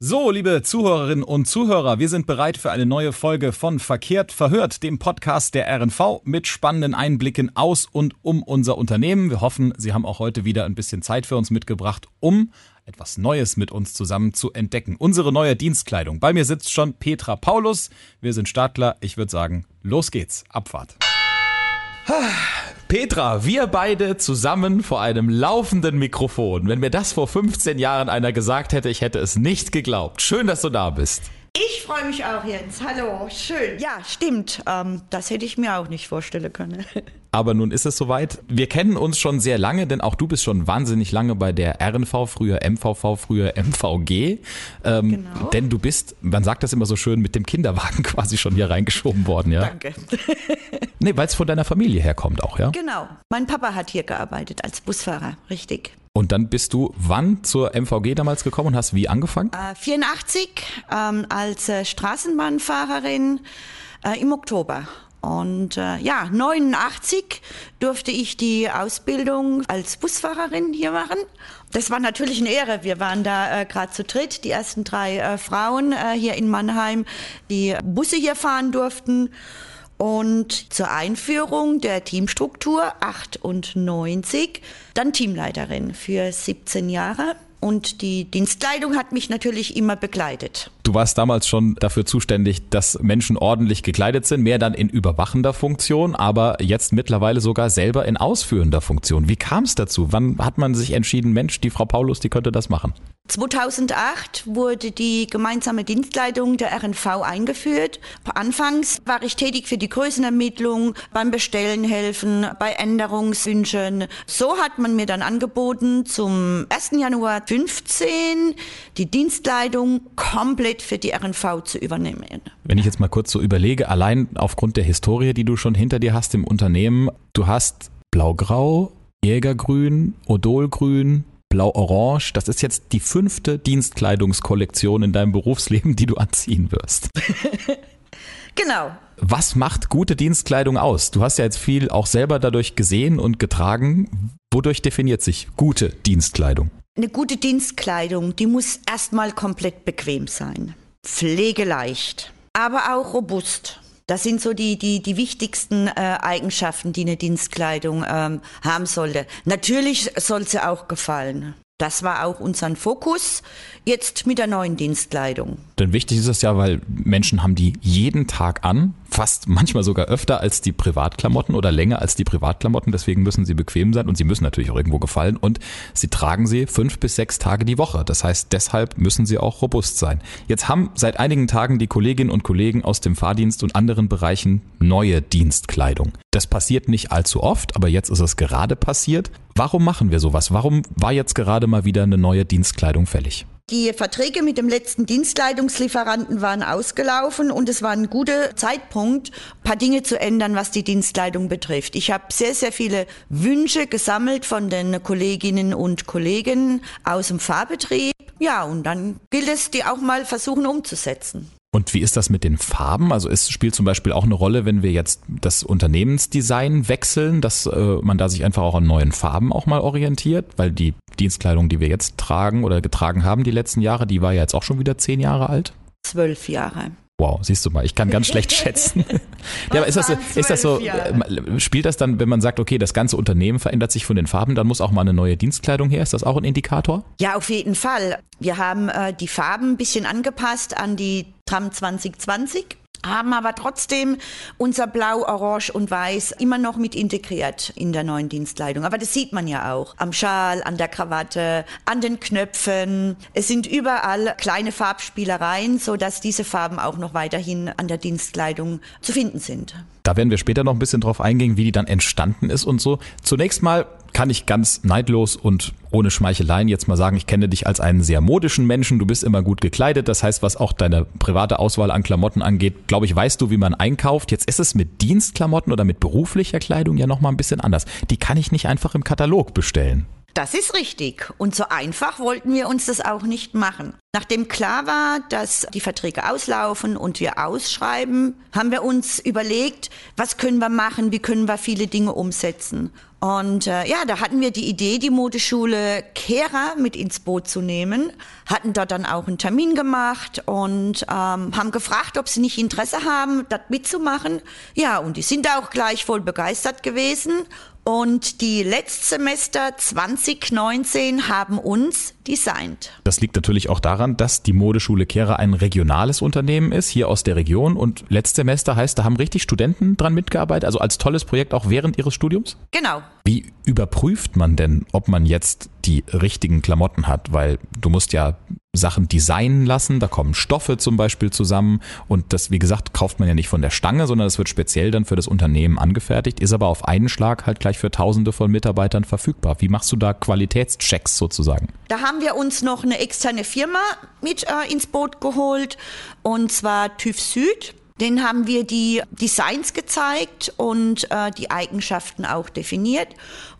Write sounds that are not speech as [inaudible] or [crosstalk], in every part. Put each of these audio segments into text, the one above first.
So, liebe Zuhörerinnen und Zuhörer, wir sind bereit für eine neue Folge von Verkehrt verhört, dem Podcast der RNV mit spannenden Einblicken aus und um unser Unternehmen. Wir hoffen, Sie haben auch heute wieder ein bisschen Zeit für uns mitgebracht, um etwas Neues mit uns zusammen zu entdecken. Unsere neue Dienstkleidung. Bei mir sitzt schon Petra Paulus. Wir sind Startler. Ich würde sagen, los geht's. Abfahrt. Petra, wir beide zusammen vor einem laufenden Mikrofon. Wenn mir das vor 15 Jahren einer gesagt hätte, ich hätte es nicht geglaubt. Schön, dass du da bist. Ich freue mich auch, Jens. Hallo, schön. Ja, stimmt. Ähm, das hätte ich mir auch nicht vorstellen können. [laughs] Aber nun ist es soweit. Wir kennen uns schon sehr lange, denn auch du bist schon wahnsinnig lange bei der RNV, früher MVV, früher MVG. Ähm, genau. Denn du bist, man sagt das immer so schön, mit dem Kinderwagen [laughs] quasi schon hier reingeschoben worden, ja? Danke. [laughs] nee, weil es von deiner Familie herkommt auch, ja? Genau. Mein Papa hat hier gearbeitet als Busfahrer, richtig. Und dann bist du wann zur MVG damals gekommen und hast wie angefangen? Äh, 84 ähm, als äh, Straßenbahnfahrerin äh, im Oktober. Und äh, ja, 89 durfte ich die Ausbildung als Busfahrerin hier machen. Das war natürlich eine Ehre. Wir waren da äh, gerade zu dritt, die ersten drei äh, Frauen hier in Mannheim, die Busse hier fahren durften. Und zur Einführung der Teamstruktur 98 dann Teamleiterin für 17 Jahre. Und die Dienstkleidung hat mich natürlich immer begleitet. Du warst damals schon dafür zuständig, dass Menschen ordentlich gekleidet sind, mehr dann in überwachender Funktion, aber jetzt mittlerweile sogar selber in ausführender Funktion. Wie kam es dazu? Wann hat man sich entschieden, Mensch, die Frau Paulus, die könnte das machen? 2008 wurde die gemeinsame Dienstleitung der RNV eingeführt. Anfangs war ich tätig für die Größenermittlung, beim Bestellen helfen, bei Änderungswünschen. So hat man mir dann angeboten, zum 1. Januar 15 die Dienstleitung komplett für die RNV zu übernehmen. Wenn ich jetzt mal kurz so überlege, allein aufgrund der Historie, die du schon hinter dir hast im Unternehmen, du hast Blau-Grau, Jägergrün, Odolgrün, Blau-Orange. Das ist jetzt die fünfte Dienstkleidungskollektion in deinem Berufsleben, die du anziehen wirst. [laughs] genau. Was macht gute Dienstkleidung aus? Du hast ja jetzt viel auch selber dadurch gesehen und getragen. Wodurch definiert sich gute Dienstkleidung? Eine gute Dienstkleidung, die muss erstmal komplett bequem sein, pflegeleicht, aber auch robust. Das sind so die, die, die wichtigsten äh, Eigenschaften, die eine Dienstkleidung ähm, haben sollte. Natürlich soll sie auch gefallen. Das war auch unser Fokus jetzt mit der neuen Dienstkleidung. Denn wichtig ist es ja, weil Menschen haben die jeden Tag an, fast manchmal sogar öfter als die Privatklamotten oder länger als die Privatklamotten. Deswegen müssen sie bequem sein und sie müssen natürlich auch irgendwo gefallen. Und sie tragen sie fünf bis sechs Tage die Woche. Das heißt, deshalb müssen sie auch robust sein. Jetzt haben seit einigen Tagen die Kolleginnen und Kollegen aus dem Fahrdienst und anderen Bereichen neue Dienstkleidung. Das passiert nicht allzu oft, aber jetzt ist es gerade passiert. Warum machen wir sowas? Warum war jetzt gerade mal wieder eine neue Dienstkleidung fällig? Die Verträge mit dem letzten Dienstleitungslieferanten waren ausgelaufen und es war ein guter Zeitpunkt, ein paar Dinge zu ändern, was die Dienstleitung betrifft. Ich habe sehr, sehr viele Wünsche gesammelt von den Kolleginnen und Kollegen aus dem Fahrbetrieb. Ja, und dann gilt es, die auch mal versuchen umzusetzen. Und wie ist das mit den Farben? Also es spielt zum Beispiel auch eine Rolle, wenn wir jetzt das Unternehmensdesign wechseln, dass äh, man da sich einfach auch an neuen Farben auch mal orientiert, weil die Dienstkleidung, die wir jetzt tragen oder getragen haben die letzten Jahre, die war ja jetzt auch schon wieder zehn Jahre alt. Zwölf Jahre. Wow, siehst du mal, ich kann ganz schlecht schätzen. [laughs] ja, aber ist das, so, ist das so, äh, spielt das dann, wenn man sagt, okay, das ganze Unternehmen verändert sich von den Farben, dann muss auch mal eine neue Dienstkleidung her? Ist das auch ein Indikator? Ja, auf jeden Fall. Wir haben äh, die Farben ein bisschen angepasst an die Tram 2020 haben aber trotzdem unser Blau, Orange und Weiß immer noch mit integriert in der neuen Dienstkleidung. Aber das sieht man ja auch am Schal, an der Krawatte, an den Knöpfen. Es sind überall kleine Farbspielereien, so dass diese Farben auch noch weiterhin an der Dienstkleidung zu finden sind. Da werden wir später noch ein bisschen drauf eingehen, wie die dann entstanden ist und so. Zunächst mal kann ich ganz neidlos und ohne Schmeicheleien jetzt mal sagen, ich kenne dich als einen sehr modischen Menschen. Du bist immer gut gekleidet. Das heißt, was auch deine private Auswahl an Klamotten angeht, glaube ich, weißt du, wie man einkauft. Jetzt ist es mit Dienstklamotten oder mit beruflicher Kleidung ja nochmal ein bisschen anders. Die kann ich nicht einfach im Katalog bestellen. Das ist richtig. Und so einfach wollten wir uns das auch nicht machen. Nachdem klar war, dass die Verträge auslaufen und wir ausschreiben, haben wir uns überlegt, was können wir machen, wie können wir viele Dinge umsetzen. Und äh, ja, da hatten wir die Idee, die Modeschule Kehra mit ins Boot zu nehmen, hatten dort dann auch einen Termin gemacht und ähm, haben gefragt, ob sie nicht Interesse haben, das mitzumachen. Ja, und die sind auch gleich voll begeistert gewesen und die Letztsemester 2019 haben uns designt. Das liegt natürlich auch daran, dass die Modeschule Kehra ein regionales Unternehmen ist, hier aus der Region. Und Letztsemester heißt, da haben richtig Studenten dran mitgearbeitet, also als tolles Projekt auch während ihres Studiums? Genau. Wie überprüft man denn, ob man jetzt die richtigen Klamotten hat? Weil du musst ja Sachen designen lassen. Da kommen Stoffe zum Beispiel zusammen und das, wie gesagt, kauft man ja nicht von der Stange, sondern es wird speziell dann für das Unternehmen angefertigt, ist aber auf einen Schlag halt gleich für Tausende von Mitarbeitern verfügbar. Wie machst du da Qualitätschecks sozusagen? Da haben wir uns noch eine externe Firma mit äh, ins Boot geholt und zwar TÜV Süd. Den haben wir die Designs gezeigt und äh, die Eigenschaften auch definiert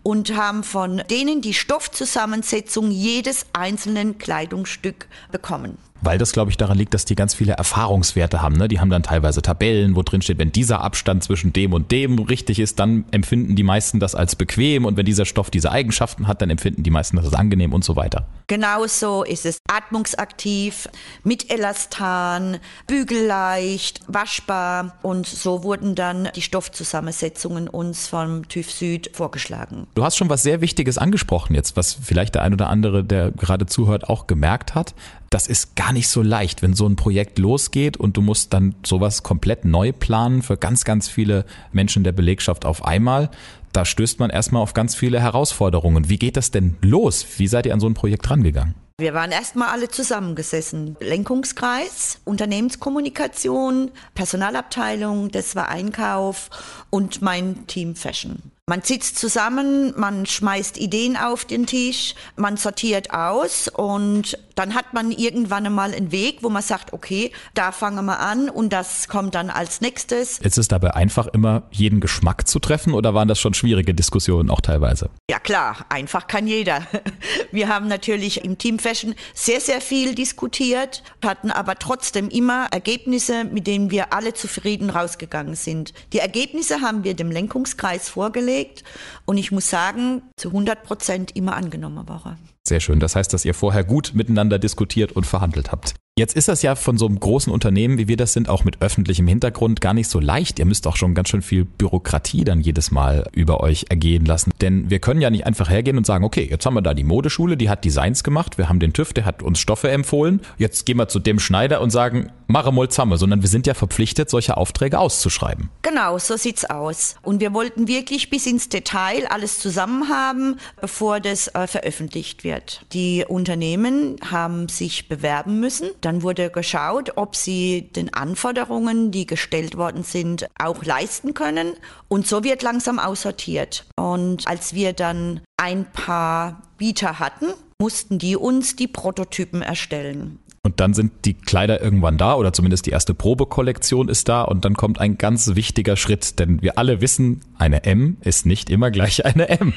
und haben von denen die Stoffzusammensetzung jedes einzelnen Kleidungsstück bekommen. Weil das, glaube ich, daran liegt, dass die ganz viele Erfahrungswerte haben. Ne? Die haben dann teilweise Tabellen, wo drin steht, wenn dieser Abstand zwischen dem und dem richtig ist, dann empfinden die meisten das als bequem. Und wenn dieser Stoff diese Eigenschaften hat, dann empfinden die meisten das als angenehm und so weiter. Genauso ist es atmungsaktiv, mit Elastan, bügelleicht, waschbar. Und so wurden dann die Stoffzusammensetzungen uns vom TÜV Süd vorgeschlagen. Du hast schon was sehr Wichtiges angesprochen jetzt, was vielleicht der ein oder andere, der gerade zuhört, auch gemerkt hat das ist gar nicht so leicht, wenn so ein Projekt losgeht und du musst dann sowas komplett neu planen für ganz, ganz viele Menschen der Belegschaft auf einmal. Da stößt man erstmal auf ganz viele Herausforderungen. Wie geht das denn los? Wie seid ihr an so ein Projekt rangegangen? Wir waren erstmal alle zusammengesessen. Lenkungskreis, Unternehmenskommunikation, Personalabteilung, das war Einkauf und mein Team Fashion. Man sitzt zusammen, man schmeißt Ideen auf den Tisch, man sortiert aus und dann hat man irgendwann einmal einen Weg, wo man sagt, okay, da fangen wir an und das kommt dann als nächstes. Ist es dabei einfach immer jeden Geschmack zu treffen oder waren das schon schwierige Diskussionen auch teilweise? Ja klar, einfach kann jeder. [laughs] Wir haben natürlich im Team Fashion sehr, sehr viel diskutiert, hatten aber trotzdem immer Ergebnisse, mit denen wir alle zufrieden rausgegangen sind. Die Ergebnisse haben wir dem Lenkungskreis vorgelegt und ich muss sagen, zu 100 Prozent immer angenommen worden. Sehr schön. Das heißt, dass ihr vorher gut miteinander diskutiert und verhandelt habt. Jetzt ist das ja von so einem großen Unternehmen, wie wir das sind, auch mit öffentlichem Hintergrund gar nicht so leicht. Ihr müsst auch schon ganz schön viel Bürokratie dann jedes Mal über euch ergehen lassen. Denn wir können ja nicht einfach hergehen und sagen, okay, jetzt haben wir da die Modeschule, die hat Designs gemacht, wir haben den TÜV, der hat uns Stoffe empfohlen. Jetzt gehen wir zu dem Schneider und sagen, mache mal zusammen, sondern wir sind ja verpflichtet, solche Aufträge auszuschreiben. Genau, so sieht's aus. Und wir wollten wirklich bis ins Detail alles zusammen haben, bevor das äh, veröffentlicht wird. Die Unternehmen haben sich bewerben müssen. Dann wurde geschaut, ob sie den Anforderungen, die gestellt worden sind, auch leisten können. Und so wird langsam aussortiert. Und als wir dann ein paar Bieter hatten, mussten die uns die Prototypen erstellen. Und dann sind die Kleider irgendwann da oder zumindest die erste Probekollektion ist da und dann kommt ein ganz wichtiger Schritt, denn wir alle wissen, eine M ist nicht immer gleich eine M.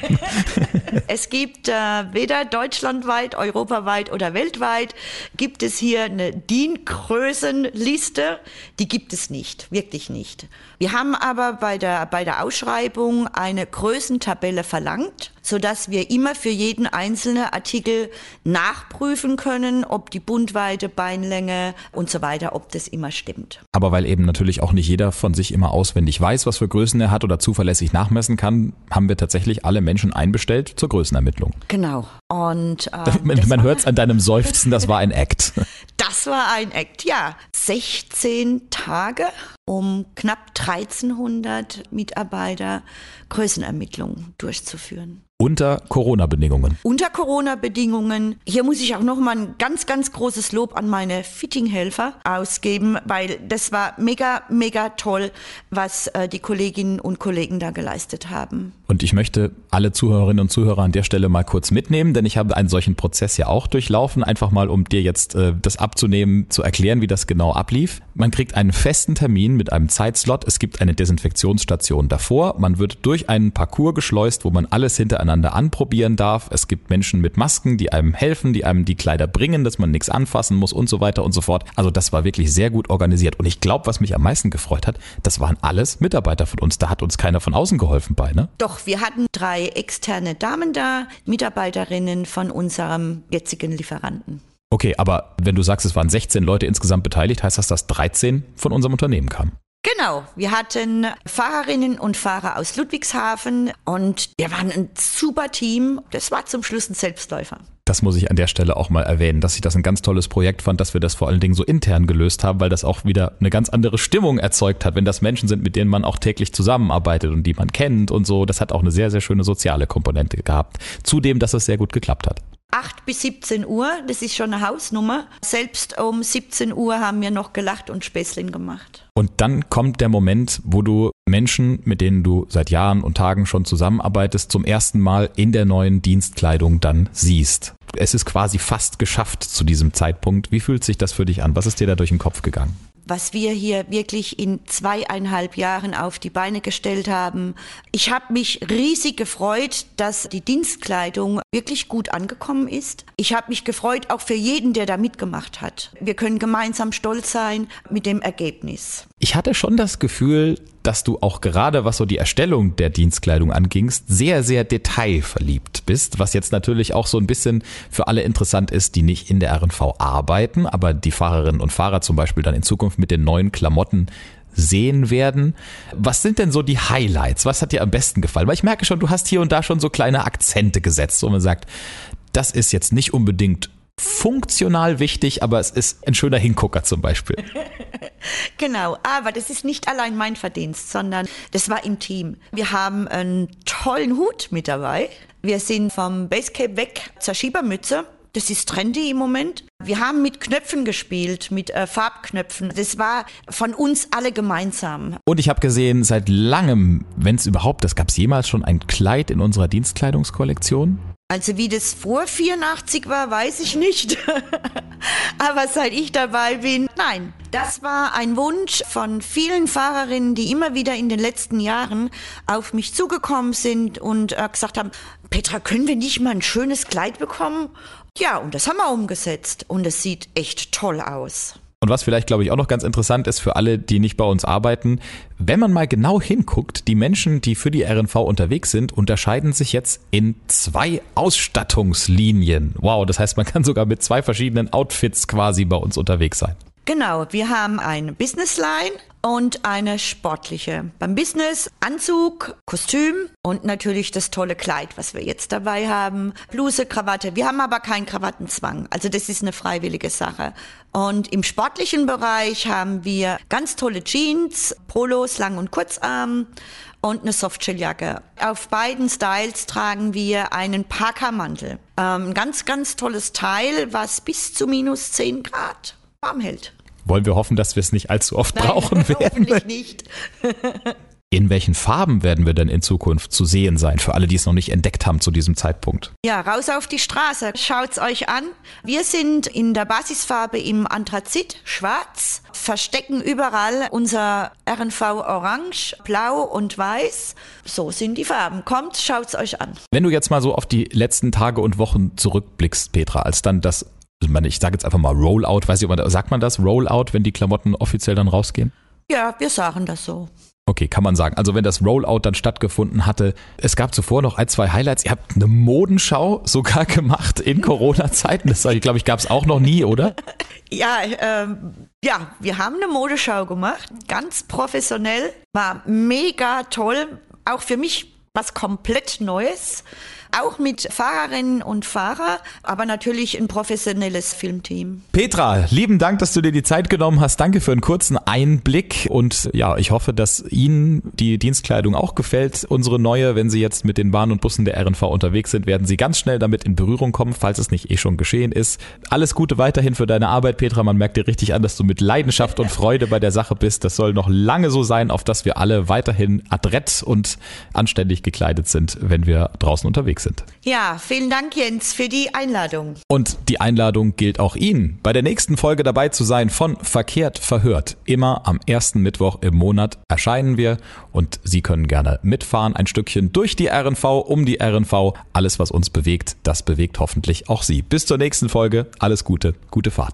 [laughs] es gibt äh, weder deutschlandweit, europaweit oder weltweit gibt es hier eine DIN-Größenliste, die gibt es nicht, wirklich nicht. Wir haben aber bei der, bei der Ausschreibung eine Größentabelle verlangt so dass wir immer für jeden einzelnen Artikel nachprüfen können, ob die Bundweite, Beinlänge und so weiter, ob das immer stimmt. Aber weil eben natürlich auch nicht jeder von sich immer auswendig weiß, was für Größen er hat oder zuverlässig nachmessen kann, haben wir tatsächlich alle Menschen einbestellt zur Größenermittlung. Genau. Und äh, [laughs] man, man hört es an deinem [laughs] Seufzen, das war ein Act. [laughs] Das war ein Act, ja. 16 Tage, um knapp 1300 Mitarbeiter Größenermittlungen durchzuführen. Unter Corona-Bedingungen. Unter Corona-Bedingungen. Hier muss ich auch nochmal ein ganz, ganz großes Lob an meine Fittinghelfer ausgeben, weil das war mega, mega toll, was äh, die Kolleginnen und Kollegen da geleistet haben. Und ich möchte alle Zuhörerinnen und Zuhörer an der Stelle mal kurz mitnehmen, denn ich habe einen solchen Prozess ja auch durchlaufen, einfach mal um dir jetzt äh, das abzunehmen, zu erklären, wie das genau ablief. Man kriegt einen festen Termin mit einem Zeitslot, es gibt eine Desinfektionsstation davor, man wird durch einen Parcours geschleust, wo man alles hintereinander anprobieren darf. Es gibt Menschen mit Masken, die einem helfen, die einem die Kleider bringen, dass man nichts anfassen muss und so weiter und so fort. Also das war wirklich sehr gut organisiert. Und ich glaube, was mich am meisten gefreut hat, das waren alles Mitarbeiter von uns. Da hat uns keiner von außen geholfen bei, ne? Doch, wir hatten drei externe Damen da, Mitarbeiterinnen von unserem jetzigen Lieferanten. Okay, aber wenn du sagst, es waren 16 Leute insgesamt beteiligt, heißt das, dass 13 von unserem Unternehmen kamen? Genau, wir hatten Fahrerinnen und Fahrer aus Ludwigshafen und wir waren ein super Team. Das war zum Schluss ein Selbstläufer. Das muss ich an der Stelle auch mal erwähnen, dass ich das ein ganz tolles Projekt fand, dass wir das vor allen Dingen so intern gelöst haben, weil das auch wieder eine ganz andere Stimmung erzeugt hat, wenn das Menschen sind, mit denen man auch täglich zusammenarbeitet und die man kennt und so. Das hat auch eine sehr, sehr schöne soziale Komponente gehabt. Zudem, dass es sehr gut geklappt hat. 8 bis 17 Uhr, das ist schon eine Hausnummer. Selbst um 17 Uhr haben wir noch gelacht und Späßchen gemacht. Und dann kommt der Moment, wo du Menschen, mit denen du seit Jahren und Tagen schon zusammenarbeitest, zum ersten Mal in der neuen Dienstkleidung dann siehst. Es ist quasi fast geschafft zu diesem Zeitpunkt. Wie fühlt sich das für dich an? Was ist dir da durch den Kopf gegangen? Was wir hier wirklich in zweieinhalb Jahren auf die Beine gestellt haben. Ich habe mich riesig gefreut, dass die Dienstkleidung wirklich gut angekommen ist. Ich habe mich gefreut auch für jeden, der da mitgemacht hat. Wir können gemeinsam stolz sein mit dem Ergebnis. Ich hatte schon das Gefühl, dass du auch gerade, was so die Erstellung der Dienstkleidung angingst, sehr, sehr detailverliebt bist, was jetzt natürlich auch so ein bisschen für alle interessant ist, die nicht in der RNV arbeiten, aber die Fahrerinnen und Fahrer zum Beispiel dann in Zukunft mit den neuen Klamotten sehen werden. Was sind denn so die Highlights? Was hat dir am besten gefallen? Weil ich merke schon, du hast hier und da schon so kleine Akzente gesetzt, wo man sagt, das ist jetzt nicht unbedingt funktional wichtig, aber es ist ein schöner Hingucker zum Beispiel. [laughs] genau, aber das ist nicht allein mein Verdienst, sondern das war im Team. Wir haben einen tollen Hut mit dabei. Wir sind vom Basecap weg zur Schiebermütze. Das ist trendy im Moment. Wir haben mit Knöpfen gespielt, mit äh, Farbknöpfen. Das war von uns alle gemeinsam. Und ich habe gesehen, seit langem, wenn es überhaupt, das gab es jemals schon ein Kleid in unserer Dienstkleidungskollektion? Also wie das vor 84 war, weiß ich nicht. [laughs] Aber seit ich dabei bin, nein. Das war ein Wunsch von vielen Fahrerinnen, die immer wieder in den letzten Jahren auf mich zugekommen sind und äh, gesagt haben, Petra, können wir nicht mal ein schönes Kleid bekommen? Ja, und das haben wir umgesetzt und es sieht echt toll aus. Und was vielleicht, glaube ich, auch noch ganz interessant ist für alle, die nicht bei uns arbeiten, wenn man mal genau hinguckt, die Menschen, die für die RNV unterwegs sind, unterscheiden sich jetzt in zwei Ausstattungslinien. Wow, das heißt, man kann sogar mit zwei verschiedenen Outfits quasi bei uns unterwegs sein. Genau, wir haben eine Business Line und eine sportliche. Beim Business Anzug, Kostüm und natürlich das tolle Kleid, was wir jetzt dabei haben. Bluse, Krawatte. Wir haben aber keinen Krawattenzwang. Also das ist eine freiwillige Sache. Und im sportlichen Bereich haben wir ganz tolle Jeans, Polos, Lang- und Kurzarm und eine Softshelljacke. Auf beiden Styles tragen wir einen Parkermantel. Ähm, ganz, ganz tolles Teil, was bis zu minus 10 Grad warm hält. Wollen wir hoffen, dass wir es nicht allzu oft Nein, brauchen [laughs] werden? Hoffentlich nicht. [laughs] In welchen Farben werden wir denn in Zukunft zu sehen sein, für alle, die es noch nicht entdeckt haben zu diesem Zeitpunkt? Ja, raus auf die Straße. Schaut's euch an. Wir sind in der Basisfarbe im Anthrazit, schwarz, verstecken überall unser RNV orange, blau und weiß. So sind die Farben. Kommt, schaut's euch an. Wenn du jetzt mal so auf die letzten Tage und Wochen zurückblickst, Petra, als dann das ich sage jetzt einfach mal Rollout, weiß ich, sagt man das Rollout, wenn die Klamotten offiziell dann rausgehen? Ja, wir sagen das so. Okay, kann man sagen. Also wenn das Rollout dann stattgefunden hatte, es gab zuvor noch ein, zwei Highlights. Ihr habt eine Modenschau sogar [laughs] gemacht in Corona-Zeiten. Das ich glaube ich gab es auch noch nie, oder? [laughs] Ja, ähm, ja, wir haben eine Modeschau gemacht, ganz professionell, war mega toll, auch für mich was komplett Neues. Auch mit Fahrerinnen und Fahrer, aber natürlich ein professionelles Filmteam. Petra, lieben Dank, dass du dir die Zeit genommen hast. Danke für einen kurzen Einblick und ja, ich hoffe, dass Ihnen die Dienstkleidung auch gefällt. Unsere neue, wenn Sie jetzt mit den Bahnen und Bussen der RNV unterwegs sind, werden Sie ganz schnell damit in Berührung kommen, falls es nicht eh schon geschehen ist. Alles Gute weiterhin für deine Arbeit, Petra. Man merkt dir richtig an, dass du mit Leidenschaft und Freude bei der Sache bist. Das soll noch lange so sein, auf dass wir alle weiterhin adrett und anständig gekleidet sind, wenn wir draußen unterwegs sind. Ja, vielen Dank, Jens, für die Einladung. Und die Einladung gilt auch Ihnen, bei der nächsten Folge dabei zu sein von Verkehrt verhört. Immer am ersten Mittwoch im Monat erscheinen wir und Sie können gerne mitfahren, ein Stückchen durch die RNV, um die RNV. Alles, was uns bewegt, das bewegt hoffentlich auch Sie. Bis zur nächsten Folge. Alles Gute, gute Fahrt.